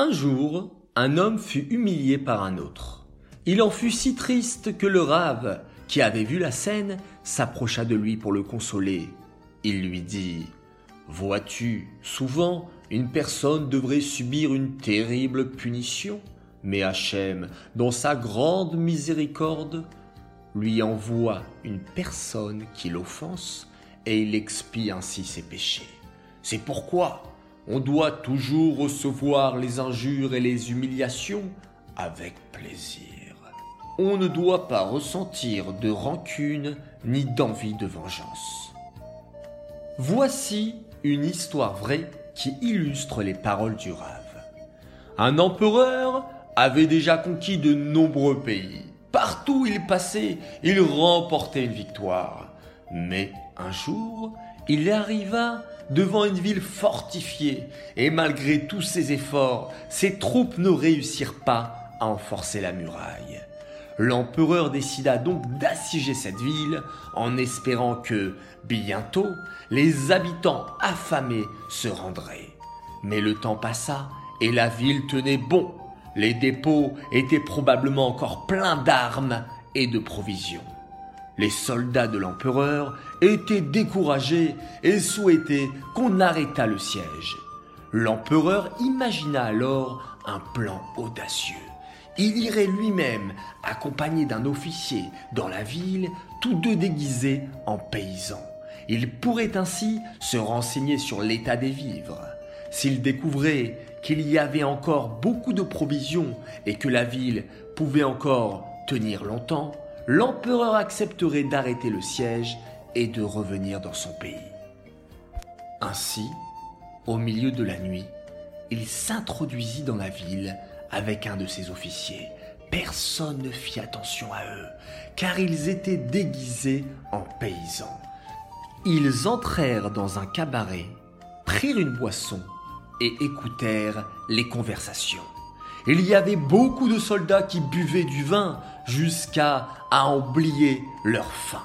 Un jour, un homme fut humilié par un autre. Il en fut si triste que le rave, qui avait vu la scène, s'approcha de lui pour le consoler. Il lui dit Vois-tu, souvent, une personne devrait subir une terrible punition, mais Hachem, dans sa grande miséricorde, lui envoie une personne qui l'offense et il expie ainsi ses péchés. C'est pourquoi on doit toujours recevoir les injures et les humiliations avec plaisir. On ne doit pas ressentir de rancune ni d'envie de vengeance. Voici une histoire vraie qui illustre les paroles du Rave. Un empereur avait déjà conquis de nombreux pays. Partout où il passait, il remportait une victoire. Mais un jour, il arriva devant une ville fortifiée, et malgré tous ses efforts, ses troupes ne réussirent pas à en forcer la muraille. L'empereur décida donc d'assiéger cette ville en espérant que, bientôt, les habitants affamés se rendraient. Mais le temps passa et la ville tenait bon. Les dépôts étaient probablement encore pleins d'armes et de provisions. Les soldats de l'empereur étaient découragés et souhaitaient qu'on arrêtât le siège. L'empereur imagina alors un plan audacieux. Il irait lui-même, accompagné d'un officier, dans la ville, tous deux déguisés en paysans. Il pourrait ainsi se renseigner sur l'état des vivres. S'il découvrait qu'il y avait encore beaucoup de provisions et que la ville pouvait encore tenir longtemps, l'empereur accepterait d'arrêter le siège et de revenir dans son pays. Ainsi, au milieu de la nuit, il s'introduisit dans la ville avec un de ses officiers. Personne ne fit attention à eux, car ils étaient déguisés en paysans. Ils entrèrent dans un cabaret, prirent une boisson et écoutèrent les conversations. Il y avait beaucoup de soldats qui buvaient du vin jusqu'à à oublier leur faim.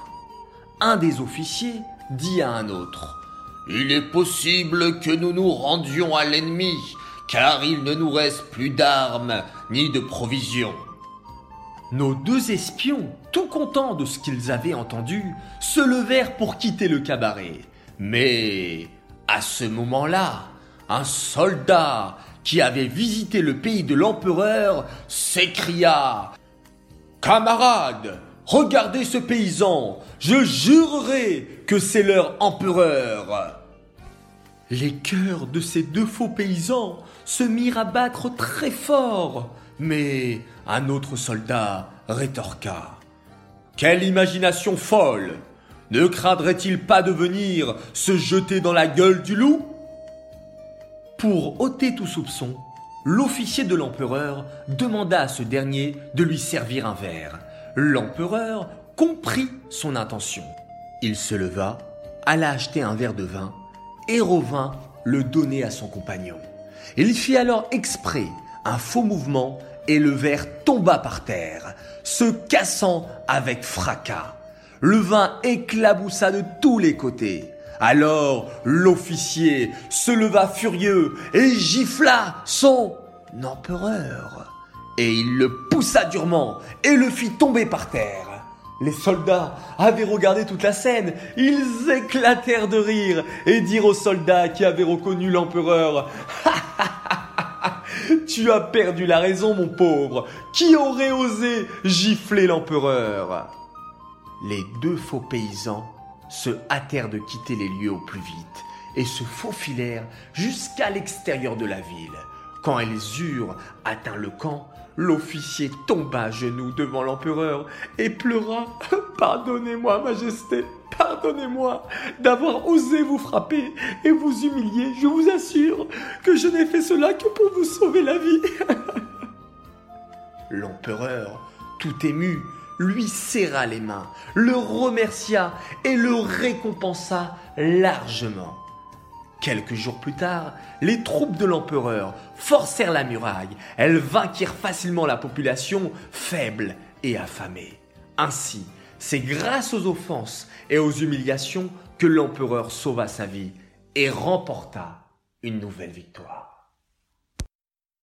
Un des officiers dit à un autre Il est possible que nous nous rendions à l'ennemi, car il ne nous reste plus d'armes ni de provisions. Nos deux espions, tout contents de ce qu'ils avaient entendu, se levèrent pour quitter le cabaret. Mais à ce moment-là, un soldat qui avait visité le pays de l'empereur s'écria Camarades, regardez ce paysan, je jurerai que c'est leur empereur. Les cœurs de ces deux faux paysans se mirent à battre très fort, mais un autre soldat rétorqua. Quelle imagination folle Ne craindrait-il pas de venir se jeter dans la gueule du loup? Pour ôter tout soupçon, l'officier de l'empereur demanda à ce dernier de lui servir un verre. L'empereur comprit son intention. Il se leva, alla acheter un verre de vin et revint le donner à son compagnon. Il fit alors exprès un faux mouvement et le verre tomba par terre, se cassant avec fracas. Le vin éclaboussa de tous les côtés. Alors l'officier se leva furieux et gifla son empereur. Et il le poussa durement et le fit tomber par terre. Les soldats avaient regardé toute la scène, ils éclatèrent de rire et dirent aux soldats qui avaient reconnu l'empereur Tu as perdu la raison, mon pauvre. Qui aurait osé gifler l'empereur? Les deux faux paysans se hâtèrent de quitter les lieux au plus vite et se faufilèrent jusqu'à l'extérieur de la ville. Quand elles eurent atteint le camp, l'officier tomba à genoux devant l'empereur et pleura Pardonnez-moi, Majesté, pardonnez-moi d'avoir osé vous frapper et vous humilier. Je vous assure que je n'ai fait cela que pour vous sauver la vie. L'empereur, tout ému, lui serra les mains, le remercia et le récompensa largement. Quelques jours plus tard, les troupes de l'empereur forcèrent la muraille. Elles vainquirent facilement la population faible et affamée. Ainsi, c'est grâce aux offenses et aux humiliations que l'empereur sauva sa vie et remporta une nouvelle victoire.